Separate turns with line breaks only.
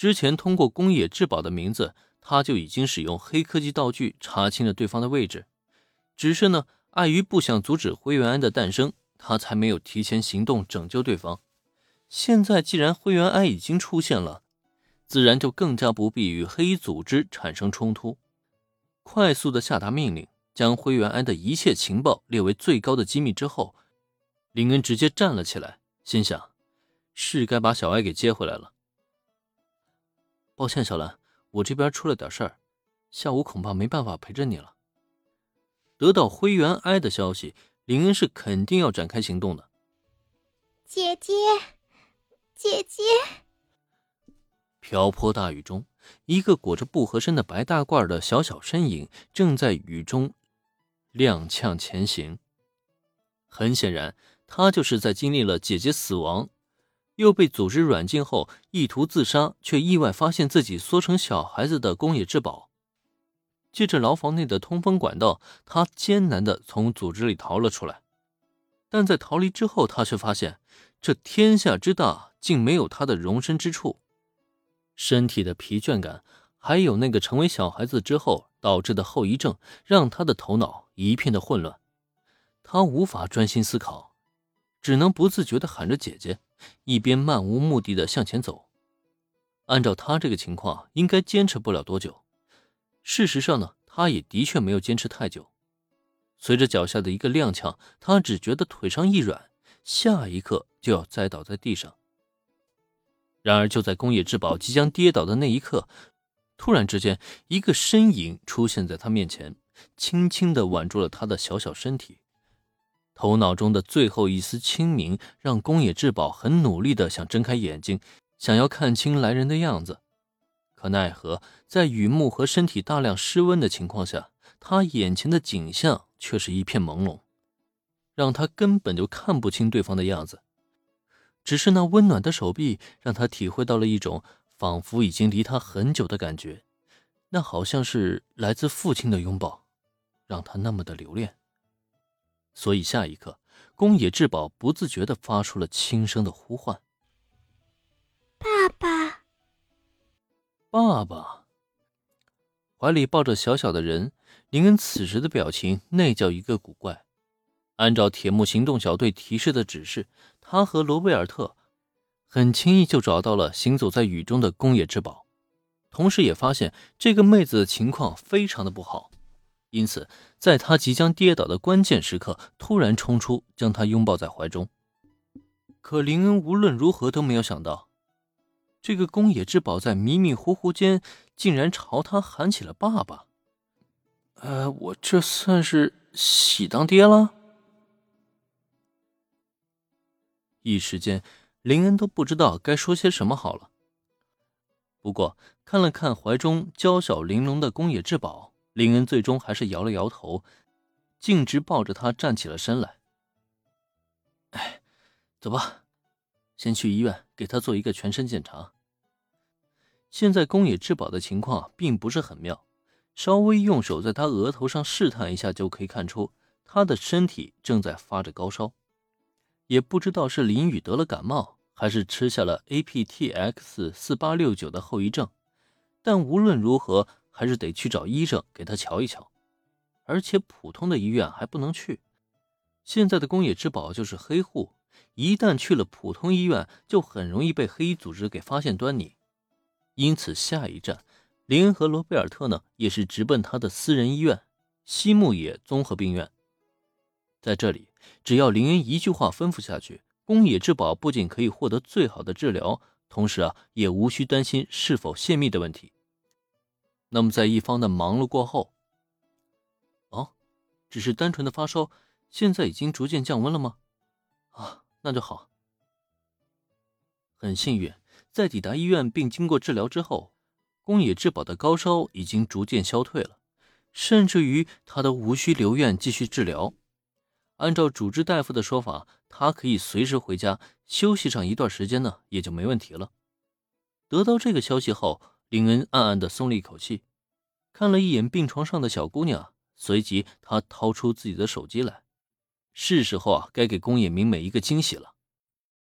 之前通过宫野志保的名字，他就已经使用黑科技道具查清了对方的位置。只是呢，碍于不想阻止灰原哀的诞生，他才没有提前行动拯救对方。现在既然灰原哀已经出现了，自然就更加不必与黑衣组织产生冲突。快速的下达命令，将灰原哀的一切情报列为最高的机密之后，林恩直接站了起来，心想：是该把小艾给接回来了。抱歉，小兰，我这边出了点事儿，下午恐怕没办法陪着你了。得到灰原哀的消息，林恩是肯定要展开行动的。
姐姐，姐姐！
瓢泼大雨中，一个裹着不合身的白大褂的小小身影正在雨中踉跄前行。很显然，他就是在经历了姐姐死亡。又被组织软禁后，意图自杀，却意外发现自己缩成小孩子的宫野志保。借着牢房内的通风管道，他艰难地从组织里逃了出来。但在逃离之后，他却发现这天下之大，竟没有他的容身之处。身体的疲倦感，还有那个成为小孩子之后导致的后遗症，让他的头脑一片的混乱。他无法专心思考，只能不自觉地喊着“姐姐”。一边漫无目的的向前走，按照他这个情况，应该坚持不了多久。事实上呢，他也的确没有坚持太久。随着脚下的一个踉跄，他只觉得腿上一软，下一刻就要栽倒在地上。然而，就在宫野志保即将跌倒的那一刻，突然之间，一个身影出现在他面前，轻轻的挽住了他的小小身体。头脑中的最后一丝清明，让宫野志保很努力的想睁开眼睛，想要看清来人的样子，可奈何在雨幕和身体大量失温的情况下，他眼前的景象却是一片朦胧，让他根本就看不清对方的样子。只是那温暖的手臂，让他体会到了一种仿佛已经离他很久的感觉，那好像是来自父亲的拥抱，让他那么的留恋。所以，下一刻，宫野志保不自觉的发出了轻声的呼唤：“
爸爸，
爸爸。”怀里抱着小小的人，林恩此时的表情那叫一个古怪。按照铁木行动小队提示的指示，他和罗贝尔特很轻易就找到了行走在雨中的宫野志保，同时也发现这个妹子的情况非常的不好。因此，在他即将跌倒的关键时刻，突然冲出，将他拥抱在怀中。可林恩无论如何都没有想到，这个宫野之宝在迷迷糊糊间，竟然朝他喊起了“爸爸”。呃，我这算是喜当爹了？一时间，林恩都不知道该说些什么好了。不过，看了看怀中娇小玲珑的宫野志保。林恩最终还是摇了摇头，径直抱着他站起了身来。哎，走吧，先去医院给他做一个全身检查。现在宫野志保的情况并不是很妙，稍微用手在他额头上试探一下，就可以看出他的身体正在发着高烧。也不知道是林雨得了感冒，还是吃下了 APTX 四八六九的后遗症，但无论如何。还是得去找医生给他瞧一瞧，而且普通的医院还不能去。现在的宫野之宝就是黑户，一旦去了普通医院，就很容易被黑衣组织给发现端倪。因此，下一站，林恩和罗贝尔特呢，也是直奔他的私人医院——西木野综合病院。在这里，只要林恩一句话吩咐下去，宫野之宝不仅可以获得最好的治疗，同时啊，也无需担心是否泄密的问题。那么，在一方的忙碌过后，哦，只是单纯的发烧，现在已经逐渐降温了吗？啊，那就好。很幸运，在抵达医院并经过治疗之后，宫野志保的高烧已经逐渐消退了，甚至于他都无需留院继续治疗。按照主治大夫的说法，他可以随时回家休息上一段时间呢，也就没问题了。得到这个消息后。林恩暗暗的松了一口气，看了一眼病床上的小姑娘，随即他掏出自己的手机来，是时候啊，该给宫野明美一个惊喜了。